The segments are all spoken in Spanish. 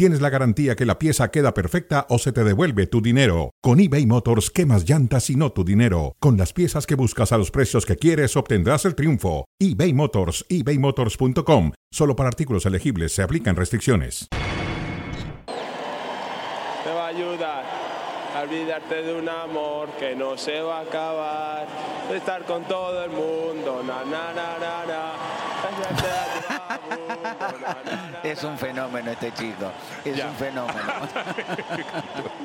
tienes la garantía que la pieza queda perfecta o se te devuelve tu dinero. Con eBay Motors, quemas llantas y no tu dinero. Con las piezas que buscas a los precios que quieres, obtendrás el triunfo. eBay Motors, ebaymotors.com. Solo para artículos elegibles se aplican restricciones. Te va a ayudar a olvidarte de un amor que no se va a acabar. De estar con todo el mundo. Na, na, na, na, na. Hacerte a tu mundo, na, na, na, Es un fenómeno este chico. Es un fenómeno.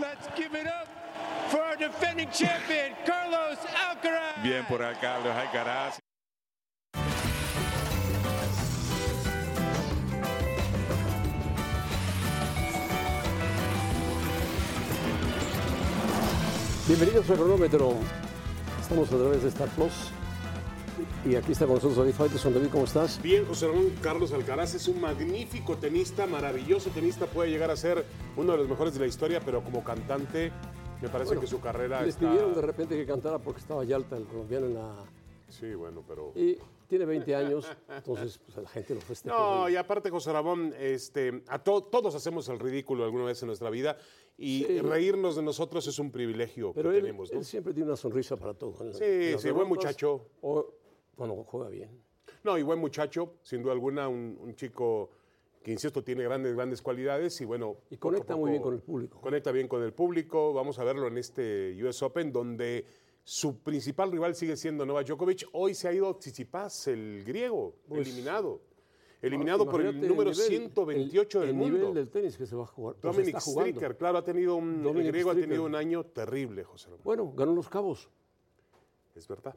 Let's give it up for our defending champion, Carlos Alcaraz. Bien por acá, Carlos Alcaraz. Bienvenidos al cronómetro. Estamos a través de Star Plus. Y aquí está con nosotros David Faitelson. David, ¿cómo estás? Bien, José Ramón Carlos Alcaraz es un magnífico tenista, maravilloso tenista, puede llegar a ser uno de los mejores de la historia, pero como cantante me parece Bueno, que su carrera Le está... pidieron de repente que cantara porque estaba Yalta, el colombiano, en la... Sí, bueno, pero... Y tiene 20 años, entonces pues, la gente lo festeja. No, y aparte, José Ramón, este, a to- todos hacemos el ridículo alguna vez en nuestra vida y Sí. reírnos de nosotros es un privilegio Pero que él, tenemos, ¿no? él siempre tiene una sonrisa para todo. Sí, sí, buen muchacho. O cuando juega bien. No, y buen muchacho, sin duda alguna, un, un chico que, insisto, tiene grandes, grandes cualidades y bueno... Y conecta muy bien con el público. Conecta bien con el público, vamos a verlo en este US Open, donde su principal rival sigue siendo Novak Djokovic. Hoy se ha ido Tsitsipas, el griego, Pues, eliminado. Eliminado por el número nivel, 128 el, del el mundo. nivel del tenis que se va a jugar. Dominic. Stricker, claro, ha tenido un, el griego ha tenido un año terrible, José Ramón. Bueno, ganó los cabos. Es verdad.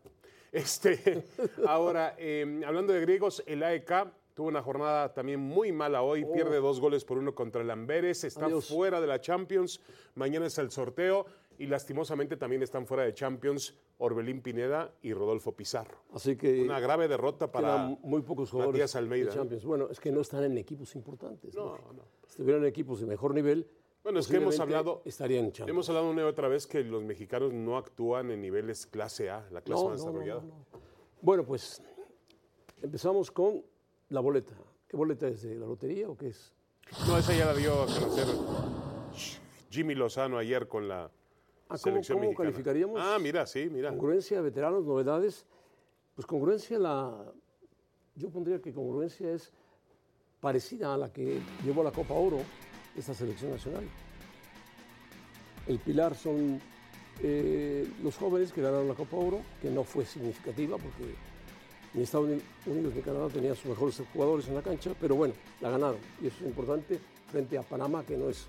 Este, ahora, eh, hablando de griegos, el AEK tuvo una jornada también muy mala hoy, pierde dos goles por uno contra el Amberes, está Oh. Adiós. fuera de la Champions, mañana es el sorteo y lastimosamente también están fuera de Champions Orbelín Pineda y Rodolfo Pizarro. Así que Una grave derrota para muy pocos jugadores Matías Almeida. de Champions. Bueno, es que no están en equipos importantes. ¿no? No, no. Si estuvieran en equipos de mejor nivel, Bueno, es que hemos hablado- estarían Champions. Hemos hablado una y otra vez que los mexicanos no actúan en niveles clase A, la clase No, más no, desarrollada. no, no. Bueno, pues empezamos con la boleta. ¿Qué boleta es? ¿De la lotería o qué es? No, esa ya la dio a conocer Jimmy Lozano ayer con la Ah, ¿cómo- selección cómo mexicana. calificaríamos? Ah, mira, sí, mira. Congruencia, veteranos, novedades. Pues congruencia, la, yo pondría que congruencia es parecida a la que llevó la Copa Oro esta selección nacional. El pilar son eh, los jóvenes que ganaron la Copa Oro, que no fue significativa porque ni Estados Unidos ni Canadá tenían sus mejores jugadores en la cancha, pero bueno, la ganaron y eso es importante frente a Panamá, que no es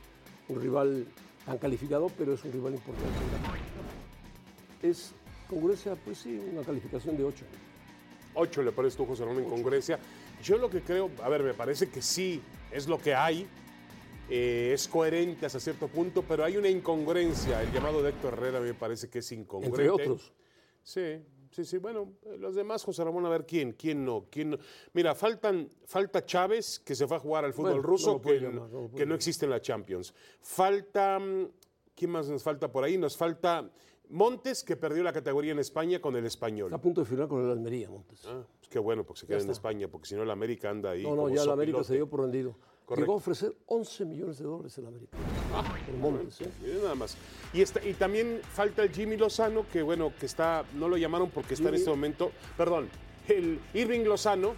un rival tan calificado, pero es un rival importante. Es congruencia, pues sí, una calificación de 8. Ocho le pones tú, José Ramón, en congruencia. Yo lo que creo, a ver, me parece que sí, es lo que hay, eh, es coherente hasta cierto punto, pero hay una incongruencia. El llamado de Héctor Herrera me parece que es incongruente. Entre otros. Sí, sí, sí. Bueno, los demás, José Ramón, a ver quién, quién no, quién no. Mira, faltan, falta Chávez, que se fue a jugar al fútbol Bueno, ruso, que, llamar, no que no existe en la Champions. Falta, ¿quién más nos falta por ahí? Nos falta Montes, que perdió la categoría en España con el español. Está a punto de firmar con el Almería, Montes. Ah, pues qué bueno, porque se queda en. España, porque si no el América anda ahí. no, no, como ya el América se dio por rendido. Correcto. Llegó a ofrecer 11 millones de dólares el América. por Montes, ¿eh? Nada más. Y, está, y también falta el Jimmy Lozano, que bueno, que está, no lo llamaron porque está en este momento, perdón, el Irving Lozano,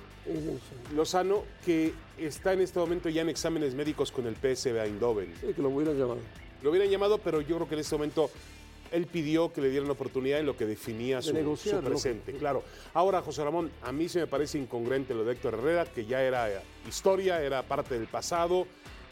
Lozano, que está en este momento ya en exámenes médicos con el PSV Eindhoven. Sí, que lo hubieran llamado. Lo hubieran llamado, pero yo creo que en este momento él pidió que le dieran la oportunidad en lo que definía su, negociar, su ¿no? presente. Claro. Ahora, José Ramón, a mí se me parece incongruente lo de Héctor Herrera, que ya era historia, era parte del pasado.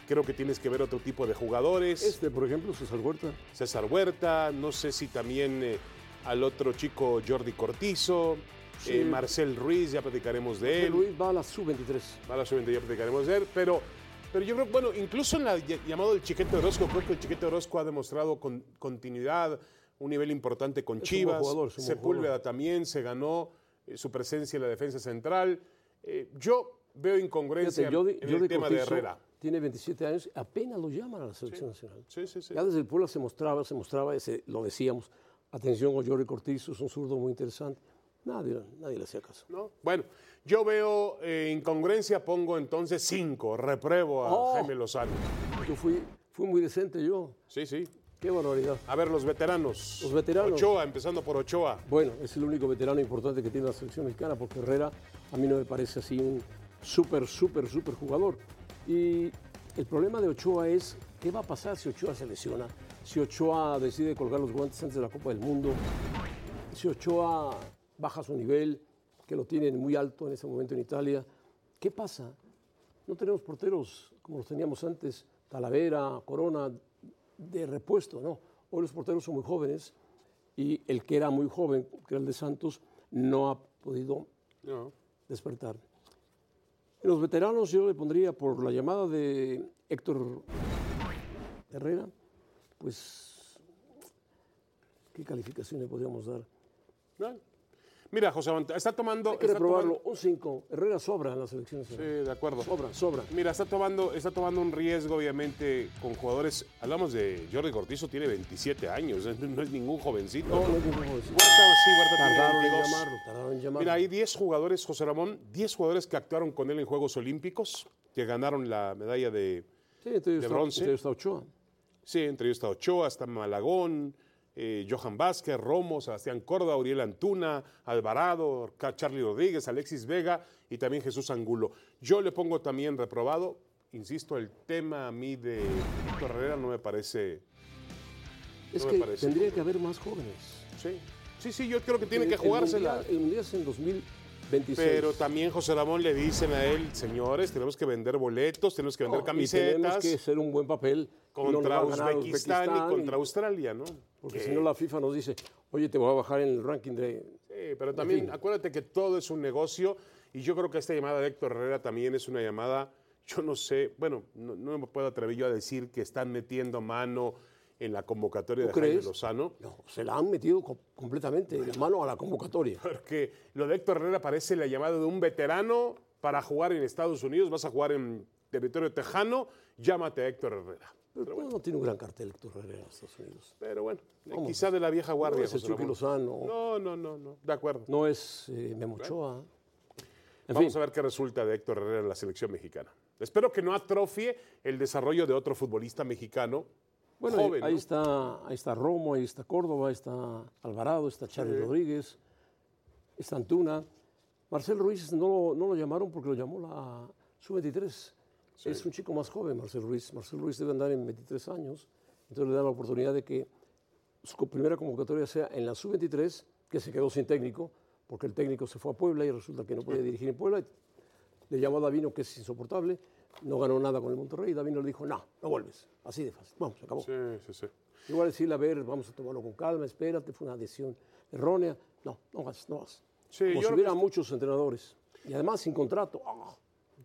Creo que tienes que ver otro tipo de jugadores. Este, por ejemplo, César Huerta. César Huerta, no sé si también eh, al otro chico Jordi Cortizo, Sí. eh, Marcel Ruiz, ya platicaremos de él. Luis va a la sub-23. Mala suerte, ya platicaremos de él, pero, pero yo creo, bueno, incluso en la ll- llamado el Chiquete Orozco, creo que el Chiquete Orozco ha demostrado con, continuidad, un nivel importante con Es Chivas. jugador, Sepúlveda jugador. también se ganó eh, su presencia en la defensa central. Eh, yo, veo incongruencia Fíjate, en el tema de Herrera. Tiene 27 años, apenas lo llaman a la selección nacional. Sí, sí, sí. Ya desde el Puebla se mostraba, se mostraba, ese, lo decíamos, atención con Jordi Cortizo, es un zurdo muy interesante. Nadie, nadie le hacía caso. ¿no? Bueno, yo veo eh, incongruencia, pongo entonces cinco, repruebo a Oh. Jaime Lozano. Yo fui, fui muy decente yo. Sí, sí. Qué barbaridad. A ver, los veteranos. Los veteranos. Ochoa, empezando por Ochoa. Bueno, es el único veterano importante que tiene la selección mexicana, porque Herrera a mí no me parece así un súper, súper, súper jugador. Y el problema de Ochoa es, ¿qué va a pasar si Ochoa se lesiona? Si Ochoa decide colgar los guantes antes de la Copa del Mundo, si Ochoa baja su nivel, que lo tienen muy alto en ese momento en Italia, ¿qué pasa? No tenemos porteros como los teníamos antes, Talavera, Corona, de repuesto, ¿no? Hoy los porteros son muy jóvenes y el que era muy joven, que era el de Santos, no ha podido No. despertar. En los veteranos yo le pondría por la llamada de Héctor Herrera, pues, ¿qué calificación le podríamos dar? No. Mira, José Manuel, está tomando. Hay que está reprobarlo, tomando- un 5. Herrera sobra en la selección. Sí, de acuerdo. Sobra, sobra. Mira, está tomando, está tomando un riesgo, obviamente, con jugadores. Hablamos de Jordi Cortizo, tiene 27 años, no es- es ningún jovencito. No, no hay ningún jovencito. Huerta, sí, Huerta tiene Tardaron en 22. llamarlo, tardaron en llamarlo. Mira, hay 10 jugadores, José Ramón, 10 jugadores que actuaron con él en Juegos Olímpicos, que ganaron la medalla de. Sí, de bronce. entre ellos está Ochoa. Sí, entre ellos está Ochoa, está Malagón, eh, Johan Vázquez, Romo, Sebastián Córdoba, Uriel Antuna, Alvarado, Charlie Rodríguez, Alexis Vega y también Jesús Angulo. Yo le pongo también reprobado. Insisto, el tema a mí de Víctor Herrera no me parece. Es No que parece. tendría que haber más jóvenes. Sí, sí, sí yo creo que tiene El- que el jugársela. El Mundial es en 2026. Pero también José Ramón le dicen a él, señores, tenemos que vender boletos, tenemos que vender No, y tenemos camisetas que hacer un buen papel. No contra Uzbekistán, y contra Australia, ¿no? Porque Que- si no la FIFA nos dice, oye, te voy a bajar en el ranking de... Sí, pero también acuérdate que todo es un negocio y yo creo que esta llamada de Héctor Herrera también es una llamada, yo no sé, bueno, no, no me puedo atrever yo a decir que están metiendo mano en la convocatoria de ¿Tú Jaime? Lozano, No, se la han metido co- completamente la mano a la convocatoria. porque lo de Héctor Herrera parece la llamada de un veterano para jugar en Estados Unidos, vas a jugar en territorio tejano, llámate a Héctor Herrera. Pero no, no tiene un gran cartel Héctor Herrera en Estados Unidos. Pero bueno, ¿Cómo? quizá de la vieja guardia. No es el Chucky. Lozano, No, no, no, no, de acuerdo. no es eh, Memo Ochoa. En Vamos fin, a ver qué resulta de Héctor Herrera en la selección mexicana. Espero que no atrofie el desarrollo de otro futbolista mexicano bueno, joven. ahí, ¿no? está, ahí está Romo, ahí está Córdoba, ahí está Alvarado, está Charlie Rodríguez, está Antuna. Marcel Ruiz no, lo- no lo llamaron porque lo llamó la Sub-23. Es un chico más joven, Marcel Ruiz. Marcel Ruiz debe andar en 23 años. Entonces le dan la oportunidad de que su primera convocatoria sea en la Sub-23, que se quedó sin técnico, porque el técnico se fue a Puebla y resulta que no podía dirigir en Puebla. Le llamó a Davino, que es insoportable. No ganó nada con el Monterrey. Davino le dijo, no, no vuelves. Así de fácil. Vamos, se acabó. Sí, sí, sí. Igual decirle, a ver, vamos a tomarlo con calma, espérate, fue una decisión errónea. No, no vas, no vas. Sí, Como yo si hubiera que- muchos entrenadores. Y además sin contrato. ¡ah!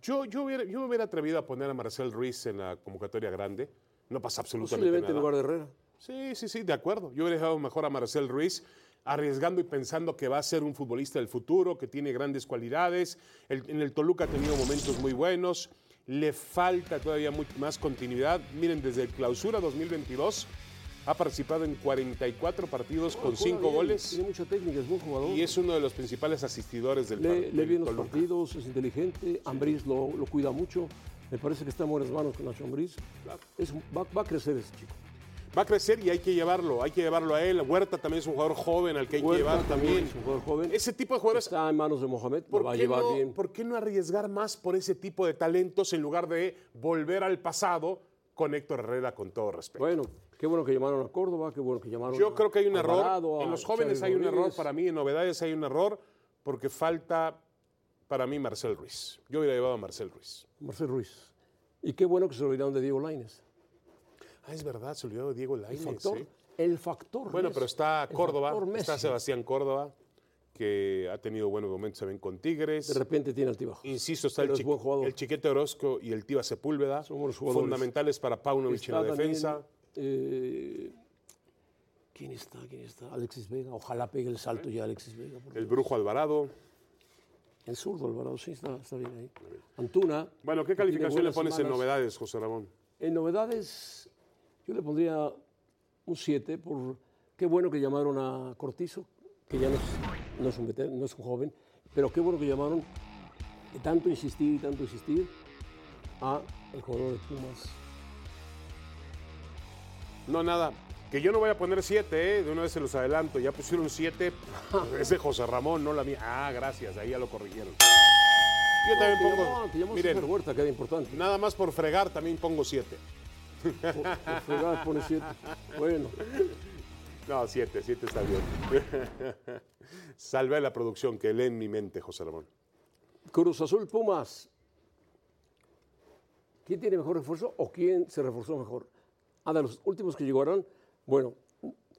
Yo, yo, hubiera- yo me hubiera atrevido a poner a Marcel Ruiz en la convocatoria grande. No pasa absolutamente Posiblemente en nada. lugar de Herrera. Sí, sí, sí, de acuerdo. Yo hubiera dejado mejor a Marcel Ruiz, arriesgando y pensando que va a ser un futbolista del futuro, que tiene grandes cualidades. El- en el Toluca ha tenido momentos muy buenos. Le falta todavía much- más continuidad. Miren, desde el clausura 2022 ha participado en 44 partidos con Juega 5 bien, goles Tiene mucha técnica, es buen jugador. y es uno de los principales asistidores del, lee del bien los partidos, es inteligente. Ambriz lo, lo cuida mucho. Me parece que está en buenas manos con Nacho Ambriz. Es va, va a crecer ese chico. Va a crecer y hay que llevarlo, hay que llevarlo a él. Huerta también es un jugador joven al que hay que llevar también. es un jugador joven. Ese tipo de jugadores Está en manos de Mohamed, lo ¿Por va a llevar no, bien. por qué no arriesgar más por ese tipo de talentos en lugar de volver al pasado con Héctor Herrera, con todo respeto? Bueno, qué bueno que llamaron a Córdoba, qué bueno que llamaron Yo creo que hay un error. En los jóvenes hay un error para mí, en novedades hay un error, porque falta para mí Marcel Ruiz. Yo hubiera llevado a Marcel Ruiz. Marcel Ruiz. Y qué bueno que se olvidaron de Diego Lainez. Ah, es verdad, se olvidó de Diego El Lainez. factor, ¿eh? el factor Bueno, Messi. pero está El Córdoba, está. Sebastián Córdoba, que ha tenido buenos momentos también con Tigres. De repente tiene altibajos. Insisto, está el, el Chiquete Orozco y el Tiva Sepúlveda, buenos jugadores. fundamentales para Paunovic en la también, defensa. Eh, ¿Quién está? ¿Quién está? Alexis Vega. Ojalá pegue el salto ya Alexis Vega. El Brujo Alvarado. En zurdo, Alvarado, sí, está, está bien ahí. Antuna. Bueno, ¿qué calificación le pones en novedades, José Ramón? En novedades, yo le pondría un 7 por qué bueno que llamaron a Cortizo, que ya no es, no es un, no es un joven, pero qué bueno que llamaron tanto insistir y tanto insistir a el jugador de Pumas. No, nada. Que yo no voy a poner siete, ¿eh? de una vez se los adelanto. Ya pusieron siete. Es de José Ramón, no la mía. Ah, gracias, ahí ya lo corrigieron. Yo también pongo. llamó, te llamó miren, Huerta, que era importante. nada más por fregar también pongo siete. Por, por fregar pone 7. Bueno, No, siete, siete está bien. Salve la producción que lee en mi mente, José Ramón. Cruz Azul Pumas. ¿Quién tiene mejor refuerzo o quién se reforzó mejor? Ah, de los últimos que llegaron, bueno,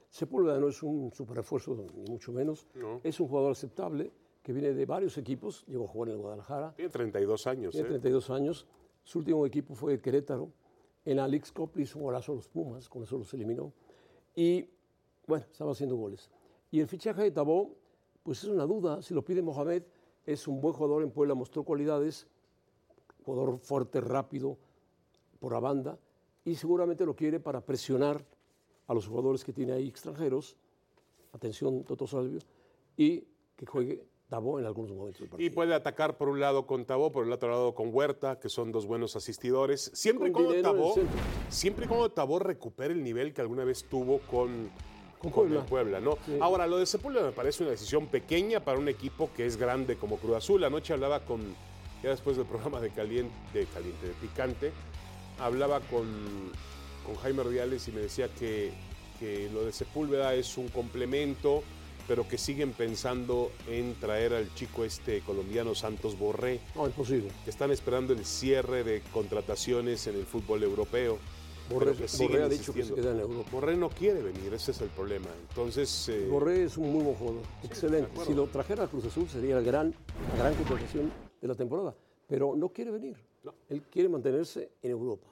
Sepúlveda no es un super refuerzo, ni mucho menos. Es un jugador aceptable que viene de varios equipos. Llegó a jugar en el Guadalajara, Tiene 32 años. tiene ¿eh? 32 años. Su último equipo fue el Querétaro. En Cup le hizo un golazo a los Pumas, con eso los eliminó. Y bueno, estaba haciendo goles. Y el fichaje de Tabó, pues es una duda. Si lo pide Mohamed, es un buen jugador en Puebla, mostró cualidades, jugador fuerte, rápido, por la banda, y seguramente lo quiere para presionar a los jugadores que tiene ahí extranjeros. Atención, Toto Salvio, y que juegue Tabó en algunos momentos del Y partido. puede atacar por un lado con Tabó, por el otro lado con Huerta, que son dos buenos asistidores. Siempre y Con el Tabó, siempre y cuando Tabó recupere el nivel que alguna vez tuvo con, Con con Puebla. ¿no? Sí. Ahora, lo de Sepúlveda me parece una decisión pequeña para un equipo que es grande como Cruz Azul. Anoche hablaba con, ya después del programa de Caliente, de, Caliente, de Picante, hablaba con, con Jaime Ordiales y me decía que, que lo de Sepúlveda es un complemento, pero que siguen pensando en traer al chico este colombiano Santos Borré, No, imposible. que están esperando el cierre de contrataciones en el fútbol europeo. Borré, Borré ha dicho que se queda en Europa. Borré no quiere venir, ese es el problema. Entonces, eh, Borré es un muy buen jugador, excelente. Si lo trajera a Cruz Azul sería la gran, la gran contratación de la temporada, pero no quiere venir. No. Él quiere mantenerse en Europa.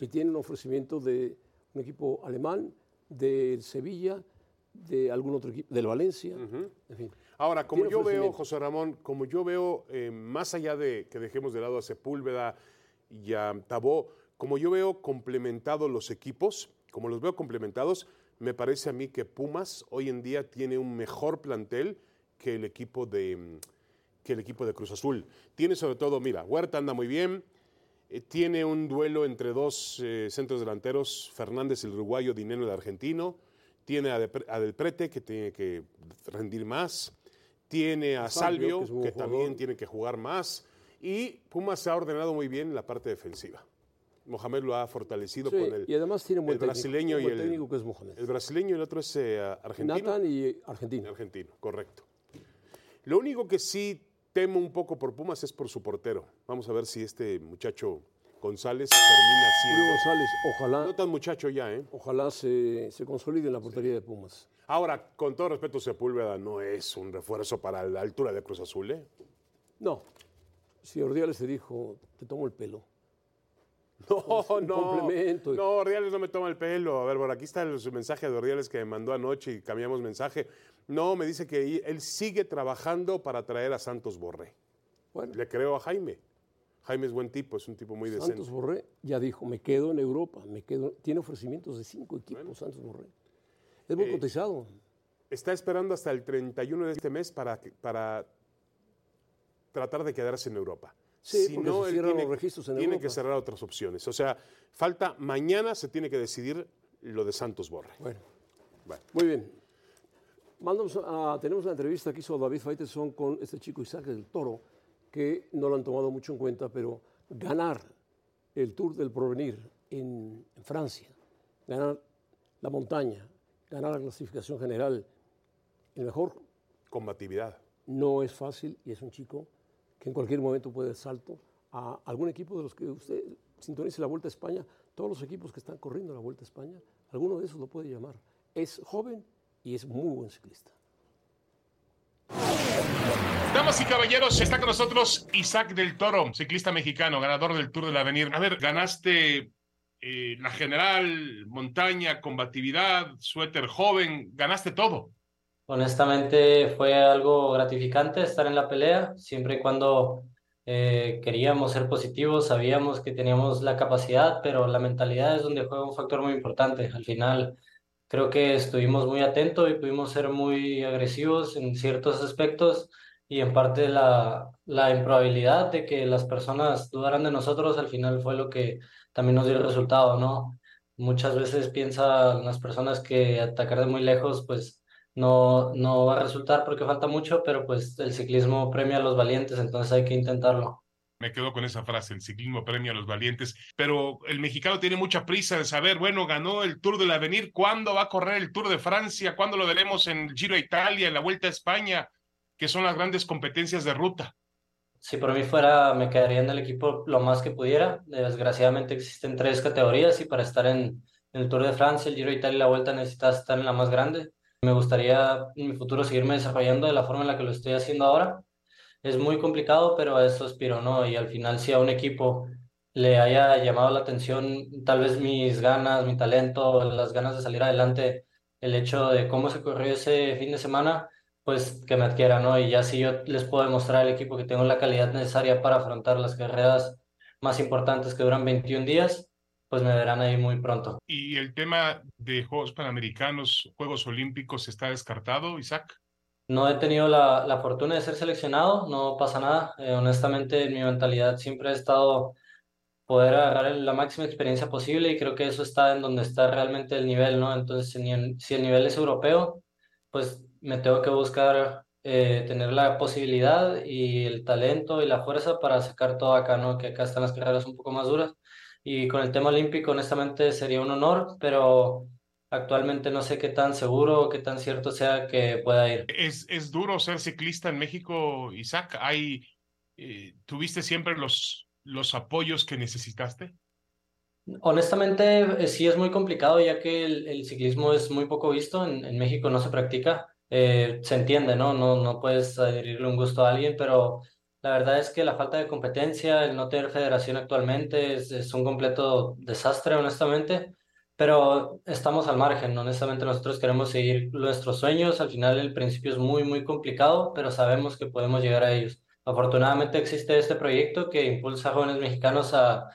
y tiene un ofrecimiento de un equipo alemán, del Sevilla, de algún otro equipo, del Valencia, en fin. Ahora, como yo veo. José Ramón, como yo veo, eh, más allá de que dejemos de lado a Sepúlveda y a Tabó, como yo veo complementados los equipos, como los veo complementados, me parece a mí que Pumas hoy en día tiene un mejor plantel que el equipo de, que el equipo de Cruz Azul. Tiene sobre todo, mira, Huerta anda muy bien, eh, tiene un duelo entre dos eh, centros delanteros, Fernández el uruguayo, Dineno el argentino, tiene a, Depre- a Del Prete que tiene que rendir más, tiene a Salvio, Salvio que también tiene que jugar más y Pumas se ha ordenado muy bien en la parte defensiva. Mohamed lo ha fortalecido Sí, con el, y además tiene un buen el técnico, brasileño y el, técnico que es Mohamed. el brasileño y el otro es eh, argentino. Nathan y Argentina. Argentino, correcto. Lo único que sí temo un poco por Pumas es por su portero. Vamos a ver si este muchacho González termina Julio siendo. González, ojalá, No tan muchacho ya, ¿eh? ojalá se, se consolide en la portería de Pumas. Ahora, con todo respeto, Sepúlveda no es un refuerzo para la altura de Cruz Azul, ¿eh? No, si Ordiales te dijo, te tomo el pelo. No, un no. complemento. No, Ordiales no me toma el pelo. A ver, por aquí está el- su mensaje de Ordiales que me mandó anoche y cambiamos mensaje. No, me dice que él sigue trabajando para traer a Santos Borré. Bueno, Le creo a Jaime. Jaime es buen tipo, es un tipo muy decente. Santos Borré ya dijo, me quedo en Europa, me quedo, tiene ofrecimientos de cinco equipos Santos Borré. Es muy Eh, cotizado. Está esperando hasta el 31 de este mes para, para tratar de quedarse en Europa. Sí, porque se él tiene, los registros en tiene Europa. que cerrar otras opciones. O sea, falta, mañana se tiene que decidir lo de Santos Borre. Bueno, Bueno. muy bien. Mandamos a- tenemos una entrevista que hizo David Faitelson con este chico Isaac del Toro, que no lo han tomado mucho en cuenta, pero ganar el Tour del Porvenir en, en Francia, ganar la montaña, ganar la clasificación general, el mejor Combatividad. no es fácil y es un chico que en cualquier momento puede dar salto a algún equipo de los que usted sintonice la Vuelta a España, todos los equipos que están corriendo la Vuelta a España, alguno de esos lo puede llamar. Es joven y es muy buen ciclista. Damas y caballeros, está con nosotros Isaac del Toro, ciclista mexicano, ganador del Tour del Avenir. A ver, ganaste eh, la general, montaña, combatividad, suéter joven, ganaste todo. honestamente fue algo gratificante estar en la pelea, siempre y cuando eh, queríamos ser positivos, sabíamos que teníamos la capacidad, pero la mentalidad es donde juega un factor muy importante. Al final, creo que estuvimos muy atentos y pudimos ser muy agresivos en ciertos aspectos y en parte la, la improbabilidad de que las personas dudaran de nosotros al final fue lo que también nos dio el resultado, ¿no? Muchas veces piensan las personas que atacar de muy lejos, pues no, no va a resultar porque falta mucho, pero pues el ciclismo premia a los valientes, entonces hay que intentarlo. Me quedo con esa frase, el ciclismo premia a los valientes, pero el mexicano tiene mucha prisa de saber, bueno, ganó el Tour del Avenir, ¿cuándo va a correr el Tour de Francia? ¿Cuándo lo veremos en el Giro a Italia, en la Vuelta a España, que son las grandes competencias de ruta? Si por mí fuera, me quedaría en el equipo lo más que pudiera. Desgraciadamente existen tres categorías y para estar en, el Tour de Francia, el Giro de Italia y la Vuelta necesitas estar en la más grande. Me gustaría en mi futuro seguirme desarrollando de la forma en la que lo estoy haciendo ahora. Es muy complicado, pero a eso aspiro, ¿no? Y al final, si a un equipo le haya llamado la atención tal vez mis ganas, mi talento, las ganas de salir adelante, el hecho de cómo se corrió ese fin de semana, pues que me adquiera, ¿no? Y ya si yo les puedo demostrar al equipo que tengo la calidad necesaria para afrontar las carreras más importantes que duran 21 días, pues me verán ahí muy pronto. ¿Y el tema de Juegos Panamericanos, Juegos Olímpicos, está descartado, Isaac? No he tenido la, la fortuna de ser seleccionado, no pasa nada. Eh, honestamente, mi mentalidad siempre ha estado poder agarrar la máxima experiencia posible y creo que eso está en donde está realmente el nivel, ¿no? Entonces, si el nivel es europeo, pues me tengo que buscar eh, tener la posibilidad y el talento y la fuerza para sacar todo acá, ¿no? Que acá están las carreras un poco más duras. Y con el tema olímpico, honestamente, sería un honor, pero actualmente no sé qué tan seguro o qué tan cierto sea que pueda ir. ¿Es, es duro ser ciclista en México, Isaac? ¿Hay, eh, ¿Tuviste siempre los, los apoyos que necesitaste? Honestamente, eh, sí es muy complicado ya que el, el ciclismo es muy poco visto. En, en México no se practica. Eh, se entiende, ¿no? ¿no? No puedes adherirle un gusto a alguien, pero la verdad es que la falta de competencia, el no tener federación actualmente es, es un completo desastre, honestamente, pero estamos al margen, honestamente nosotros queremos seguir nuestros sueños, al final el principio es muy, muy complicado, pero sabemos que podemos llegar a ellos. Afortunadamente existe este proyecto que impulsa a jóvenes mexicanos a,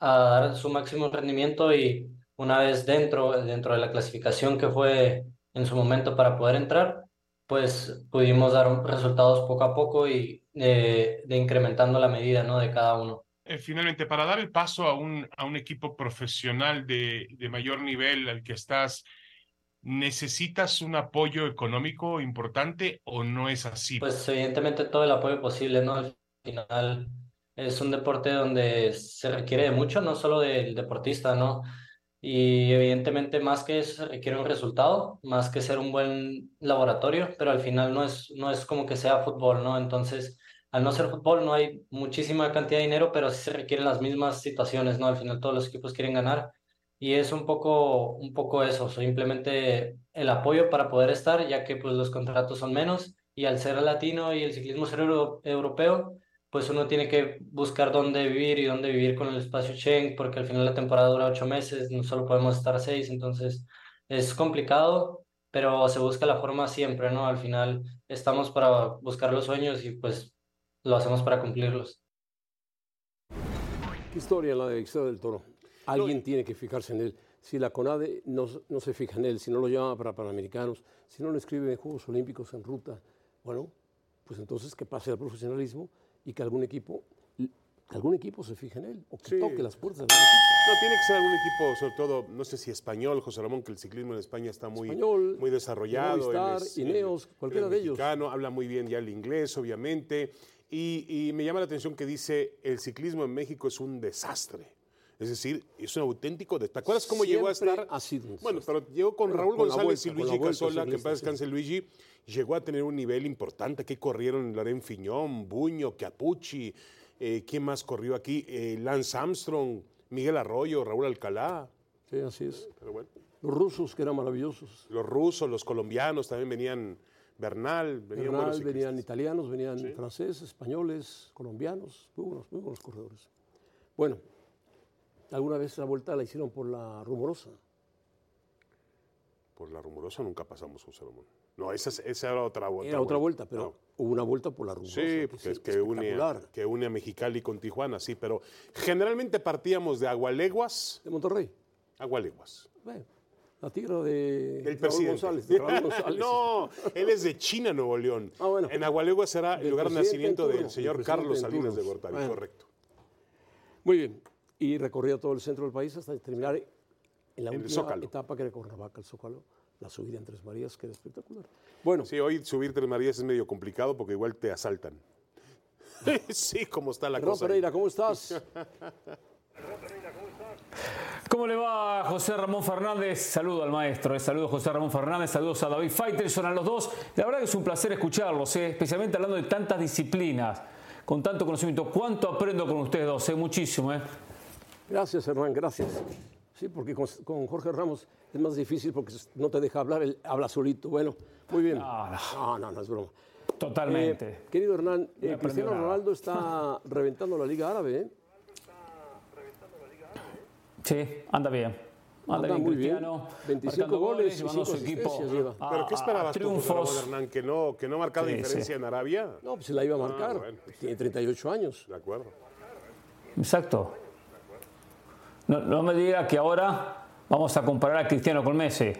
a dar su máximo rendimiento y una vez dentro, dentro de la clasificación que fue en su momento para poder entrar, pues pudimos dar resultados poco a poco y de, incrementando la medida ¿no? de cada uno. Eh, finalmente, para dar el paso a un, a un equipo profesional de, de mayor nivel al que estás, ¿necesitas un apoyo económico importante o no es así? Pues evidentemente todo el apoyo posible, ¿no? Al final es un deporte donde se requiere de mucho, no solo del deportista, ¿no? Y evidentemente más que eso se requiere un resultado, más que ser un buen laboratorio, pero al final no es, no es como que sea fútbol, ¿no? Entonces, al no ser fútbol no hay muchísima cantidad de dinero, pero sí se requieren las mismas situaciones, ¿no? Al final todos los equipos quieren ganar y es un poco, un poco eso, simplemente el apoyo para poder estar, ya que pues los contratos son menos y al ser latino y el ciclismo ser europeo, pues uno tiene que buscar dónde vivir y dónde vivir con el espacio Schengen, porque al final la temporada dura ocho meses, no solo podemos estar seis, entonces es complicado, pero se busca la forma siempre, ¿no? Al final estamos para buscar los sueños y pues lo hacemos para cumplirlos. ¿Qué historia la de Vicente del Toro? Alguien tiene que fijarse en él. Si la CONADE no, no se fija en él, si no lo llama para Panamericanos, si no lo escribe en Juegos Olímpicos en ruta, bueno, pues entonces que pase al profesionalismo y que algún equipo algún equipo se fije en él o que toque las puertas de algún equipo. No, tiene que ser algún equipo, sobre todo, no sé si español, José Ramón, que el ciclismo en España está muy, español, muy desarrollado. Movistar, Ineos, cualquiera de ellos. Habla muy bien ya el inglés, obviamente. Y, y, me llama la atención que dice, el ciclismo en México es un desastre. Es decir, es un auténtico... ¿Te acuerdas cómo llegó a estar? Ha sido bueno, pero llegó con Raúl González y Luigi Casola, que en paz descanse Luigi, llegó a tener un nivel importante. que corrieron Loren Fiñón, Buño, Capucci? Eh, ¿Quién más corrió aquí? Eh, Lance Armstrong, Miguel Arroyo, Raúl Alcalá. Sí, así es. Pero bueno. Los rusos, que eran maravillosos. Los rusos, los colombianos también venían. Bernal, venían, Bernal, venían italianos, venían franceses, españoles, colombianos, muy buenos, muy buenos corredores. Bueno, alguna vez la vuelta la hicieron por la rumorosa. Por la rumorosa nunca pasamos, José Ramón. No, esa, es- esa era otra vuelta. Era otra vuelta, pero hubo una vuelta por la rugosa. Sí, porque es que une, que une a Mexicali con Tijuana, sí, pero generalmente partíamos de Agualeguas, De Monterrey. Agualeguas. Bueno, la tierra de Raúl presidente. González. de Raúl González. no, él es de China, Nuevo León. Ah, bueno. En Agualeguas era el lugar de nacimiento en del señor Carlos Salinas de. Gortari, Bueno. correcto. Muy bien. Y recorría todo el centro del país hasta terminar en la En el última etapa que era Cuernavaca, el Zócalo, la subida en Tres Marías, que era espectacular. Bueno, Sí, hoy subir Tres Marías es medio complicado porque igual te asaltan. sí, como está la Hernán cosa. Pereira, ¿cómo estás? ¿Cómo le va José Ramón Fernández? Saludo al maestro, eh. saludo a José Ramón Fernández, saludos a David Faitelson, a los dos. La verdad que es un placer escucharlos, eh, especialmente hablando de tantas disciplinas, con tanto conocimiento. ¿Cuánto aprendo con ustedes dos? Eh? Muchísimo. Eh. Gracias, Hernán, gracias. Sí, porque con, con Jorge Ramos es más difícil porque no te deja hablar, él habla solito. Bueno, muy bien. No, no. no, no, no es broma. Totalmente. Eh, querido Hernán, Cristiano. Ronaldo está reventando la Liga Árabe. ¿eh? Sí, anda bien. Anda, Anda bien, muy bien. Cristiano. 25 marcando goles y llevando a su equipo asistencias lleva. a- ¿Pero qué esperabas tú. Hernán? ¿Que no, que no marcara Sí, diferencia sí. en Arabia? No, pues se la iba a marcar. bueno. Tiene 38 años. De acuerdo. Exacto. No, no me diga que ahora vamos a comparar a Cristiano con Messi,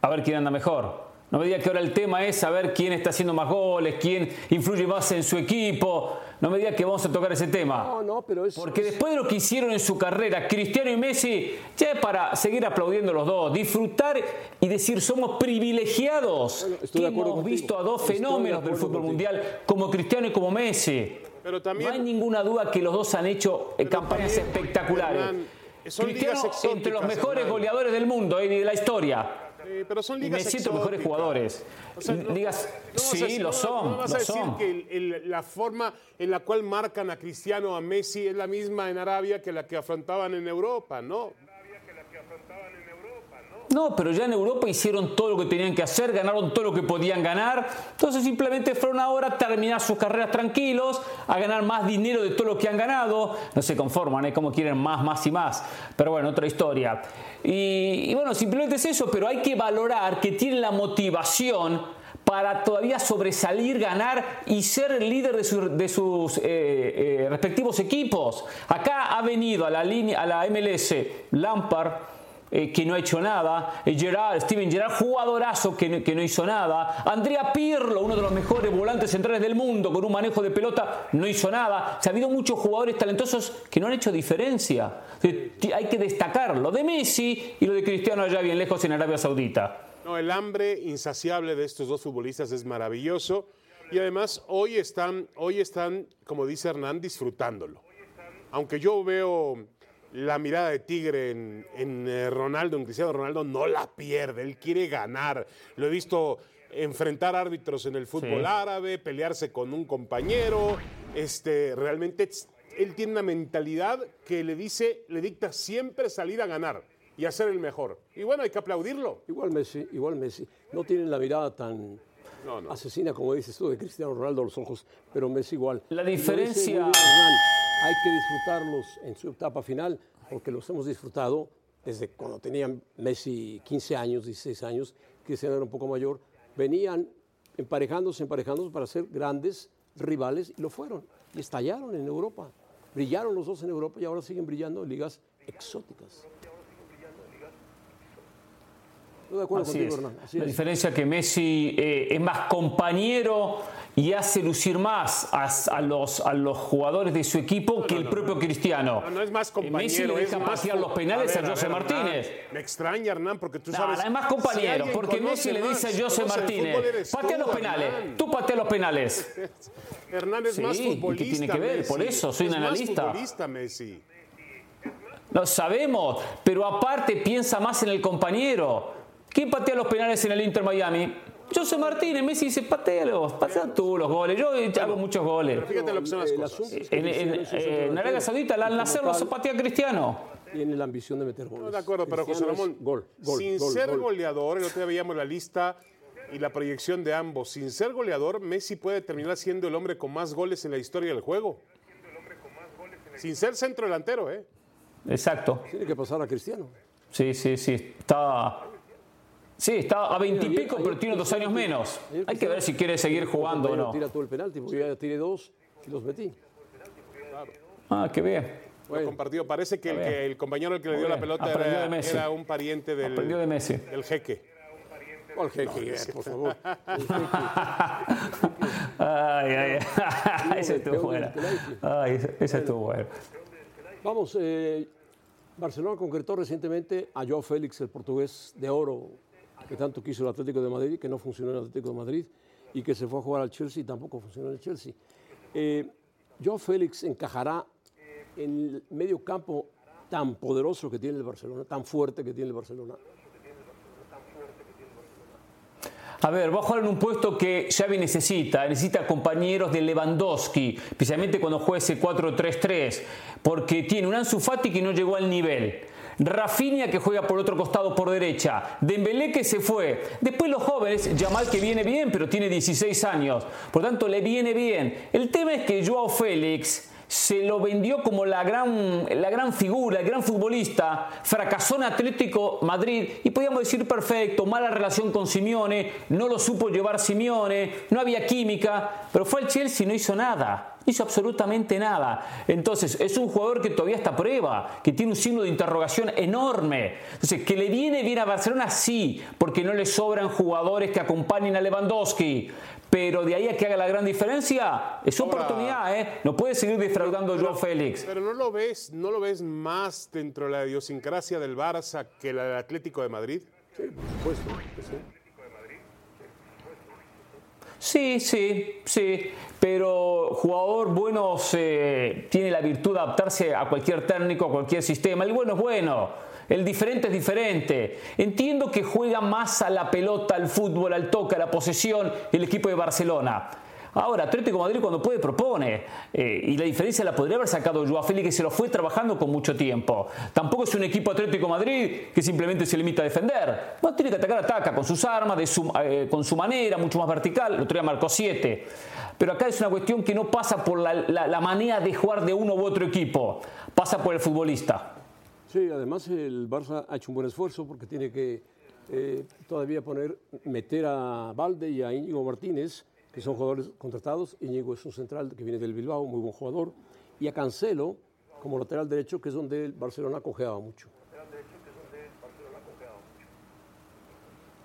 a ver quién anda mejor. No me diga que ahora el tema es saber quién está haciendo más goles, quién influye más en su equipo. No me diga que vamos a tocar ese tema. No, no, pero es. Porque después de lo que hicieron en su carrera, Cristiano y Messi, ya es para seguir aplaudiendo los dos, disfrutar y decir somos privilegiados. Bueno, estoy que de acuerdo hemos contigo. visto a dos Estoy de fenómenos del fútbol contigo. mundial como Cristiano y como Messi. Pero también. No hay ninguna duda que los dos han hecho eh, Pero campañas también, espectaculares. Hernán, son Cristiano ligas entre los mejores Hernán. goleadores del mundo eh, y de la historia. Sí, pero son ligas Messi entre los mejores jugadores. O sea, no- Ligas, no sí, decir- lo son, No vas a decir son. que el- el- la forma en la cual marcan a Cristiano a Messi es la misma en Arabia que la que afrontaban en Europa, ¿no? No, pero ya en Europa hicieron todo lo que tenían que hacer, ganaron todo lo que podían ganar. Entonces simplemente fueron ahora a terminar sus carreras tranquilos, a ganar más dinero de todo lo que han ganado. No se conforman, es como quieren más, más y más. Pero bueno, otra historia. Y, bueno, simplemente es eso, pero hay que valorar que tienen la motivación para todavía sobresalir, ganar y ser el líder de, su- de sus eh, eh, respectivos equipos. Acá ha venido a la, a la MLS Lampard, eh, que no ha hecho nada. Eh, Gerard, Steven Gerrard, jugadorazo que no, que no hizo nada. Andrea Pirlo, uno de los mejores volantes centrales del mundo, con un manejo de pelota, no hizo nada. O sea, ha habido muchos jugadores talentosos que no han hecho diferencia. Hay que destacar lo de Messi y lo de Cristiano allá bien lejos en Arabia Saudita. No, el hambre insaciable de estos dos futbolistas es maravilloso y además hoy están, hoy están, como dice Hernán, disfrutándolo. Aunque yo veo la mirada de tigre en, en, eh, Ronaldo, en Cristiano Ronaldo, no la pierde, él quiere ganar. Lo he visto enfrentar árbitros en el fútbol Sí. árabe, pelearse con un compañero, este, realmente él tiene una mentalidad que le dice, le dicta siempre salir a ganar y a ser el mejor. Y bueno, hay que aplaudirlo. Igual Messi, igual Messi. No tienen la mirada tan No, no. asesina, como dices tú, de Cristiano Ronaldo a los ojos, pero Messi igual. La Y lo dice diferencia- muy bien Hernán, hay que disfrutarlos en su etapa final, porque los hemos disfrutado desde cuando tenían Messi 15 años, 16 años, Cristiano era un poco mayor, venían emparejándose, emparejándose para ser grandes rivales y lo fueron. Y estallaron en Europa. Brillaron los dos en Europa y ahora siguen brillando en ligas exóticas. Estoy de acuerdo Así contigo, es. Hernán. Así la es. diferencia que Messi eh, es más compañero y hace lucir más a, a los, a los jugadores de su equipo que el propio Cristiano. No, no es más Eh, compañero. Messi le es deja fu- los penales a, ver, José ver, Martínez. Hernán, me extraña, Hernán, porque tú sabes. no, es más si compañero, porque Messi le dice a José Martínez, patea los penales, Hernán. tú patea los penales. Hernán es Sí, más ¿y qué tiene que ver? Messi. Por eso, soy un Es más analista. futbolista, Messi. Lo sabemos, pero aparte piensa más en el compañero. ¿Quién patea los penales en el Inter Miami? José Martínez, Messi dice, patealos, patea tú los goles. Yo hago muchos goles. Pero fíjate lo que son las cosas. En, en- un en centrodelantero Arabia Saudita, al nacer los patea Cristiano. Tiene la ambición de meter goles. No, de acuerdo, pero José Ramón, Gol, gol, sin gol, ser gol. goleador, el otro día veíamos la lista y la proyección de ambos. Sin ser goleador, Messi puede terminar siendo el hombre con más goles en la historia del juego. Sin ser centro delantero, ¿eh? Exacto. Tiene que pasar a Cristiano. Sí, sí, sí. Está. Sí, está a 20 y pico, pero tiene dos años menos. Hay que ver si quiere seguir jugando o no. Tira todo el penalti, porque yo ya tiré dos y los metí. Ah, qué bien. Lo compartido. Parece que el, que el compañero al que le dio la pelota era, de Messi. era un pariente del, Aprendió de Messi. del jeque. ¿Cuál jeque? Por favor. El jeque. Ay, ay, ay. Ese estuvo bueno. Ay, ese estuvo bueno. Vamos, eh, Barcelona concretó recientemente a Joao Félix, el portugués de oro, que tanto quiso el Atlético de Madrid, que no funcionó el Atlético de Madrid, y que se fue a jugar al Chelsea y tampoco funcionó el Chelsea. Eh, Félix encajará en el medio campo tan poderoso que tiene el Barcelona, tan fuerte que tiene el Barcelona. A ver, va a jugar en un puesto que Xavi necesita, necesita compañeros de Lewandowski, especialmente cuando juegue ese 4-3-3, porque tiene un Ansu Fati que no llegó al nivel. Rafinha que juega por otro costado por derecha, Dembélé que se fue, después los jóvenes, Yamal que viene bien pero tiene 16 años, por tanto le viene bien. El tema es que Joao Félix se lo vendió como la gran, la gran figura, el gran futbolista, fracasó en Atlético Madrid y podíamos decir perfecto, mala relación con Simeone, no lo supo llevar Simeone, no había química, pero fue al Chelsea y no hizo nada, hizo absolutamente nada. Entonces es un jugador que todavía está a prueba, que tiene un signo de interrogación enorme. Entonces, que le viene bien a Barcelona, sí, porque no le sobran jugadores que acompañen a Lewandowski. Pero de ahí a que haga la gran diferencia, es Ahora- oportunidad, ¿eh? No puede seguir defraudando a Joao Félix. Pero no lo ves, no lo ves más dentro de la idiosincrasia del Barça que el Atlético de Madrid. Sí, por supuesto. sí. Sí, sí, sí. Pero jugador bueno se- tiene la virtud de adaptarse a cualquier técnico, a cualquier sistema. El bueno es bueno. El diferente es diferente. Entiendo que juega más a la pelota, al fútbol, al toque, a la posesión el equipo de Barcelona. Ahora, Atlético Madrid cuando puede propone. Eh, y la diferencia la podría haber sacado Joao Félix que se lo fue trabajando con mucho tiempo. Tampoco es un equipo Atlético Madrid que simplemente se limita a defender. No tiene que atacar, ataca con sus armas, su- eh, con su manera, mucho más vertical. El otro día marcó 7. Pero acá es una cuestión que no pasa por la, la- la manera de jugar de uno u otro equipo. Pasa por el futbolista. Sí, además el Barça ha hecho un buen esfuerzo porque tiene que eh, todavía poner, meter a Valde y a Íñigo Martínez, que son jugadores contratados. Íñigo es un central que viene del Bilbao, muy buen jugador. Y a Cancelo como lateral derecho, que es donde el Barcelona cojeaba mucho.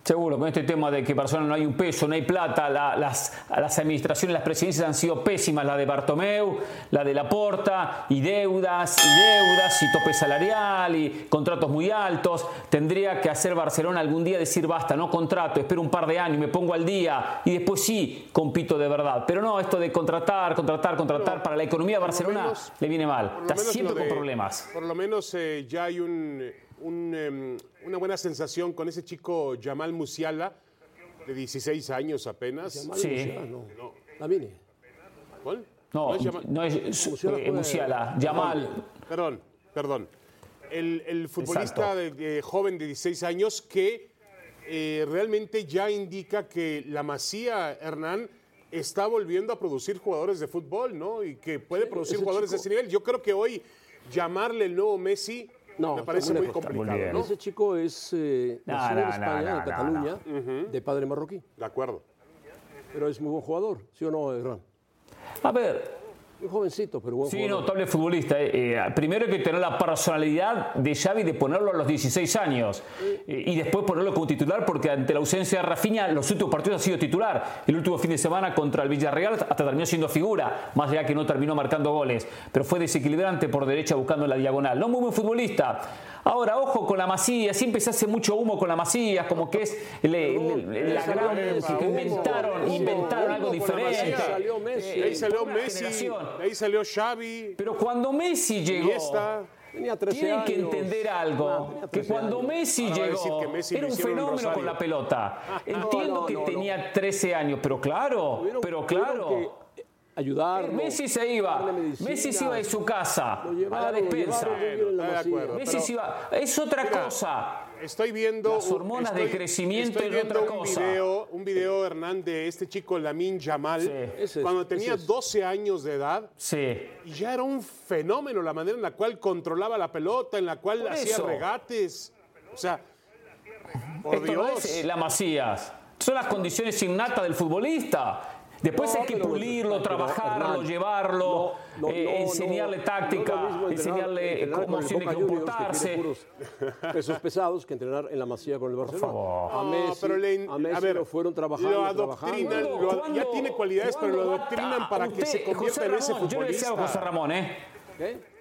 Seguro, con este tema de que Barcelona no hay un peso, no hay plata, la- las, las administraciones, las presidencias han sido pésimas, la de Bartomeu, la de Laporta, y deudas, y deudas, y tope salarial, y contratos muy altos. Tendría que hacer Barcelona algún día decir basta, no contrato, espero un par de años, me pongo al día, y después sí compito de verdad. Pero no, esto de contratar, contratar, contratar, para la economía de Barcelona menos- le viene mal. Está siempre con problemas. Por lo menos eh, ya hay un, un, em, una buena sensación con ese chico Jamal Musiala, de 16 años apenas. Yamal Sí. Musiala, no. Lamine. ¿Cuál? No, es Yamal- no es Musiala eh, Musiala, Yamal. Perdón, perdón. El, el futbolista de- de joven de 16 años que eh, realmente ya indica que la Masía Hernán está volviendo a producir jugadores de fútbol, ¿no? Y que puede producir jugadores de ese nivel. Yo creo que hoy llamarle el nuevo Messi No, me parece muy muy muy complicado. ¿no? Ese chico es eh, No, nacido no, en España, en Cataluña, de padre marroquí. De acuerdo. Pero es muy buen jugador, ¿sí o no, Hernán? A ver, jovencito, pero buen Sí, jugador. notable futbolista. eh. Eh, primero hay que tener la personalidad de Xavi de ponerlo a los 16 años Eh, y después ponerlo como titular porque ante la ausencia de Rafinha los últimos partidos ha sido titular. El último fin de semana contra el Villarreal hasta terminó siendo figura, más allá que no terminó marcando goles, pero fue desequilibrante por derecha buscando la diagonal. No muy buen futbolista. Ahora, ojo con la Masía, siempre se hace mucho humo con la Masía, como que es le- le- la Esa gran... humo, inventaron, inventaron algo diferente. Eh, ahí salió Messi, ahí salió Xavi, Pero cuando Messi llegó, Iniesta. Tenía 13 tienen que entender Ah, algo, tenía que 13 cuando años. Messi Ahora llegó, Messi era un fenómeno con la pelota. Entiendo no, que no, tenía 13 años, pero claro, pero claro. Ayudarlo. Messi se iba, darle medicinas. Messi se iba de su casa Lo a llevaron, la despensa. llevaron la de acuerdo. Messi pero- se iba, es otra Mira, cosa. Estoy viendo. Las hormonas de estoy- crecimiento estoy es viendo otra un cosa. Video, un video, Hernán, de este chico Lamin Yamal, Sí. Ese cuando tenía es. 12 años de edad. Sí. Y ya era un fenómeno la manera en la cual controlaba la pelota, en la cual Por hacía eso. regates. O sea, Por Esto no Dios. es eh, la Macías. Son las condiciones innatas del futbolista. Después No, hay que pulirlo, pero, trabajarlo, Hernán, llevarlo, no, no, eh, enseñarle no, táctica, enseñarle entrenar cómo tiene que comportarse. pesos pesados que entrenar en la Masía con el Barcelona. favor. A No, Messi, pero le- a Messi a ver, lo fueron trabajando, lo adoctrinan, lo- ya tiene cualidades, pero lo ¿cuándo adoctrinan para que usted, se convierta José en ese Ramón, Yo le decía a futbolista. José Ramón, ¿eh? ¿Qué?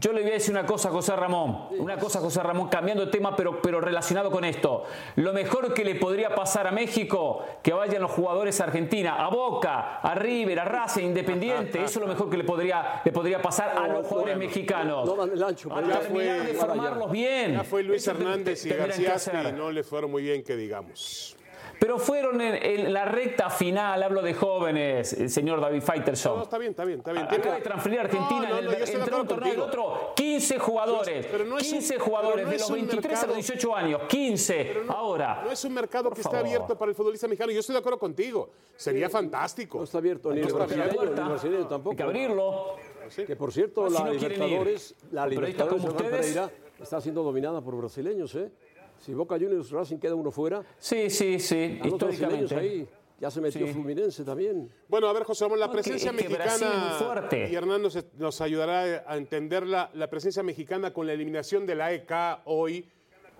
Yo le voy a decir una cosa a José Ramón, una cosa a José Ramón, cambiando de tema, pero, pero relacionado con esto. Lo mejor que le podría pasar a México, que vayan los jugadores a Argentina, a Boca, a River, a Racing, Independiente, eso es lo mejor que le podría, le podría pasar a los jugadores mexicanos. No el ancho. a terminar de formarlos bien. Ya fue Luis Hernández te- y García no le fueron muy bien, que digamos. Pero fueron en, en la recta final, hablo de jóvenes, el señor David No, Faitelson. está bien, está bien, está bien. Acaba de transferir a Argentina No, no, en el- no, de entre un torneo y el contigo. otro 15 jugadores. Pero no es un- 15 pero jugadores no de los un 23 a los 18 años. 15 ahora. No es un mercado que esté abierto para el futbolista mexicano. Yo estoy de acuerdo contigo. Sería fantástico. No está abierto ni el brasileño, tampoco. Hay que abrirlo. Que por cierto, Ah, si la no quieren Libertadores, ir. la Libertadores ustedes. Pereira está siendo dominada por brasileños, ¿eh? Si Boca Juniors Racing queda uno fuera, Sí, sí, sí. a los brasileños Históricamente. ahí. Ya se metió Sí. Fluminense también. Bueno, a ver, José Ramón, la No, presencia mexicana. fuerte. Y Hernán nos, nos ayudará a entender la, la presencia mexicana con la eliminación de la EK hoy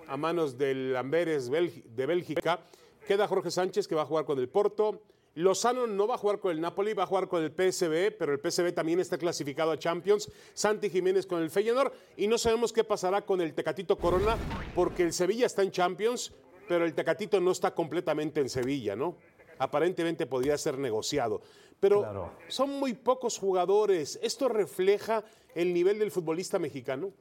a manos del Amberes de Bélgica. Queda Jorge Sánchez, que va a jugar con el Porto. Lozano no va a jugar con el Napoli, va a jugar con el PSV, pero el PSV también está clasificado a Champions. Santi Jiménez con el Feyenoord. Y no sabemos qué pasará con el Tecatito Corona, porque el Sevilla está en Champions, pero el Tecatito no está completamente en Sevilla, ¿no? Aparentemente podría ser negociado. Pero Claro. son muy pocos jugadores. ¿Esto refleja el nivel del futbolista mexicano?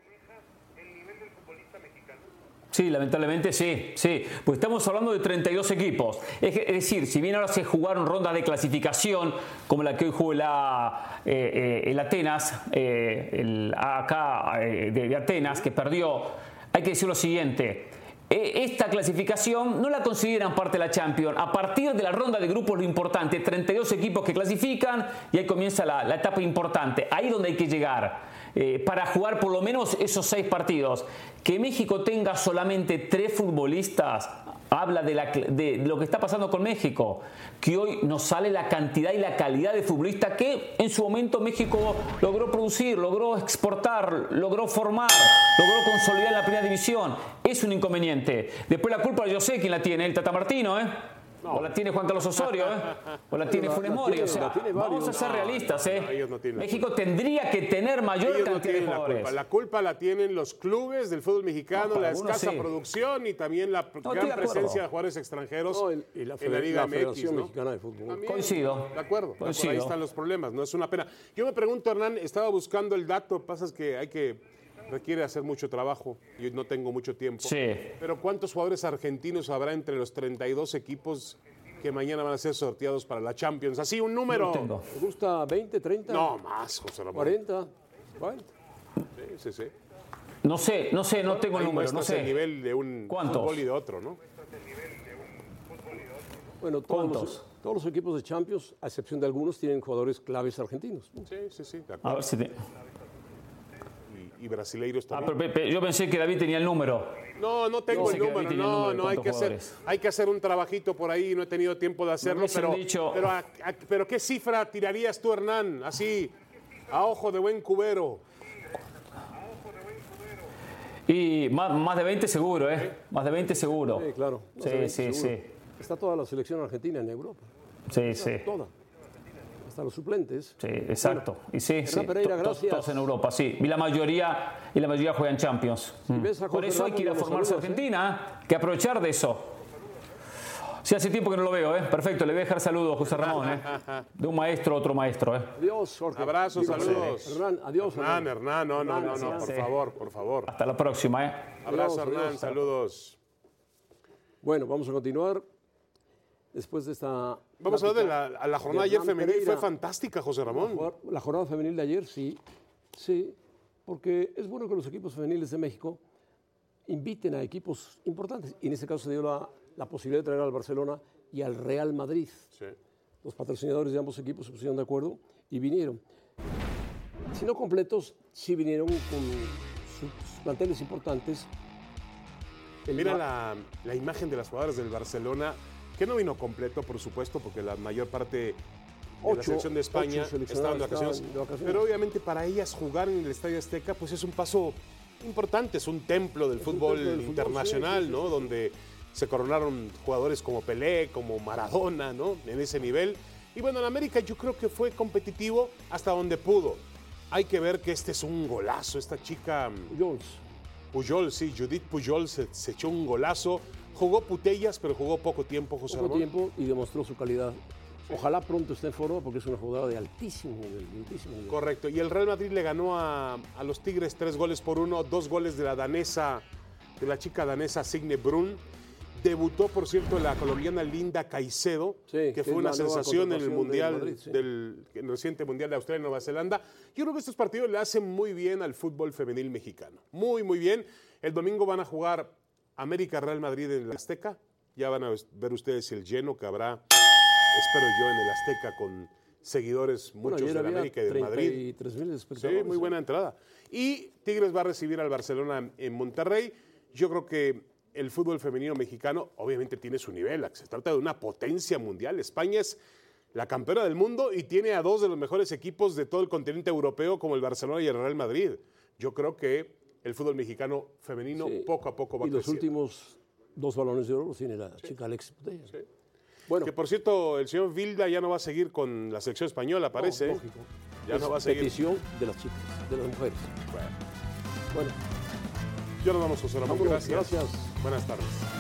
Sí, lamentablemente sí, sí. Pues estamos hablando de 32 equipos. Es, decir, si bien ahora se jugaron rondas de clasificación, como la que hoy jugó la, eh, eh, el Atenas, eh, el eh, de, Atenas, que perdió, hay que decir lo siguiente. Eh, Esta clasificación no la consideran parte de la Champions. A partir de la ronda de grupos, lo importante, 32 equipos que clasifican y ahí comienza la, la etapa importante. Ahí donde hay que llegar eh, para jugar por lo menos esos seis partidos. Que México tenga solamente tres futbolistas habla de, lo que está pasando con México, que hoy nos sale la cantidad y la calidad de futbolistas que en su momento México logró producir, logró exportar, logró formar, logró consolidar en la primera división. Es un inconveniente. Después la culpa yo sé quién la tiene, el Tata Martino, ¿eh? O la tiene Juan Carlos Osorio, ¿eh? O la tiene Funes Mori. O sea, vamos a ser realistas, ¿eh? No, no México tendría que tener mayor Ellos no cantidad de tienen la jugadores. culpa. La culpa la tienen los clubes del fútbol mexicano, la escasa sí. producción y también la gran de presencia de jugadores extranjeros No, el- y la, en la Liga la MX. Mexicana de Fútbol. También. Coincido. De acuerdo. Coincido. Ahí están los problemas, no es una pena. Yo me pregunto, Hernán, estaba buscando el dato, pasa es que hay que requiere hacer mucho trabajo y no tengo mucho tiempo. Sí. Pero ¿cuántos jugadores argentinos habrá entre los 32 equipos que mañana van a ser sorteados para la Champions? Así un número. No tengo. ¿Te gusta 20, 30? No, más, José Ramón. 40. Bueno, Sí, sí, sí. No sé, no sé, no tengo el número, no muestras el sé. nivel de un ¿Cuántos? fútbol y de otro, ¿no? bueno todos, los, ¿Cuántos? todos los equipos de Champions, a excepción de algunos, tienen jugadores claves argentinos. Sí, sí, sí, de A ver si te- Y, brasileiros Ah, también. pero, pero yo pensé que David tenía el número. No, no tengo el número, el no, número no, hay que, hacer, hay que hacer un trabajito por ahí, no he tenido tiempo de hacerlo, pero, dicho- pero, a- a- pero ¿qué cifra tirarías tú, Hernán? Así, a ojo de buen cubero. Y más, más de 20 seguro, ¿eh? Más de 20 seguro. Sí, claro. Sí, sí, seguro. sí. Está toda la selección argentina en Europa. Sí, sí. Toda. Hasta los suplentes. Sí, exacto. Y sí, sí. Pereira, gracias. Todos en Europa, sí. Y la mayoría, y la mayoría juegan Champions. Mm. ves a Por eso hay que ir a formarse saludas, ¿eh? Argentina, que aprovechar de eso. Sí, hace tiempo que no lo veo, ¿eh? Perfecto, le voy a dejar saludos, José Ramón, ¿eh? De un maestro a otro maestro, ¿eh? Adiós, Jorge. Abrazos, saludos. Hernán, adiós. Hernán, Hernán, no, no, no, no, por favor, por favor. Hasta la próxima, ¿eh? Abrazo, Adiós, Hernán, adiós. saludos. Bueno, vamos a continuar. Después de esta. Vamos a hablar de la, jornada ayer Hernán femenil, fue fantástica, José Ramón. La jornada femenil de ayer, sí, sí, porque es bueno que los equipos femeniles de México inviten a equipos importantes. Y en este caso se dio la, la posibilidad de traer al Barcelona y al Real Madrid. Sí. Los patrocinadores de ambos equipos se pusieron de acuerdo y vinieron. Si no completos, sí vinieron con sus planteles importantes. El Mira la, la imagen de las jugadoras del Barcelona, que no vino completo, por supuesto, porque la mayor parte de la Ocho- selección de España ocho estaban de vacaciones. de vacaciones. Pero obviamente para ellas jugar en el Estadio Azteca, pues es un paso importante, es un templo del fútbol templo del fútbol, internacional, sí, sí, ¿no? Donde se coronaron jugadores como Pelé, como Maradona, ¿no? En ese nivel. Y bueno, en América yo creo que fue competitivo hasta donde pudo. Hay que ver que este es un golazo, esta chica Jones. Puyol, sí, Judith Puyol se, se echó un golazo. Jugó putellas, pero jugó poco tiempo, José Poco Ramón. tiempo y demostró su calidad. Ojalá pronto esté en forma porque es una jugadora de altísimo nivel. de altísimo nivel. Correcto. Y el Real Madrid le ganó a, a los Tigres tres goles por uno, dos goles de la danesa, de la chica danesa Signe Brun. Debutó, por cierto, la colombiana Linda Caicedo, Sí, que fue una sensación en el del Mundial, Madrid, sí. del, en el reciente Mundial de Australia y Nueva Zelanda. Yo creo que estos partidos le hacen muy bien al fútbol femenil mexicano. Muy, muy bien. El domingo van a jugar América-Real Madrid en el Azteca. Ya van a ver ustedes el lleno que habrá, espero yo, en el Azteca con seguidores, Bueno, muchos del había América y del Madrid. 33.000 Sí, muy buena entrada. Y Tigres va a recibir al Barcelona en Monterrey. Yo creo que el fútbol femenino mexicano obviamente tiene su nivel. Se trata de una potencia mundial. España es la campeona del mundo y tiene a dos de los mejores equipos de todo el continente europeo como el Barcelona y el Real Madrid. Yo creo que el fútbol mexicano femenino Sí. poco a poco va Y los últimos dos balones de oro los tiene la chica Alexis Putellas. Bueno, Que por cierto, el señor Vilda ya no va a seguir con la selección española, parece. no, ¿eh? lógico. Ya Es no va a seguir. petición de las chicas, de las mujeres. Bueno, Ya nos vamos, José Ramón. Vámonos, Gracias. gracias. Buenas tardes.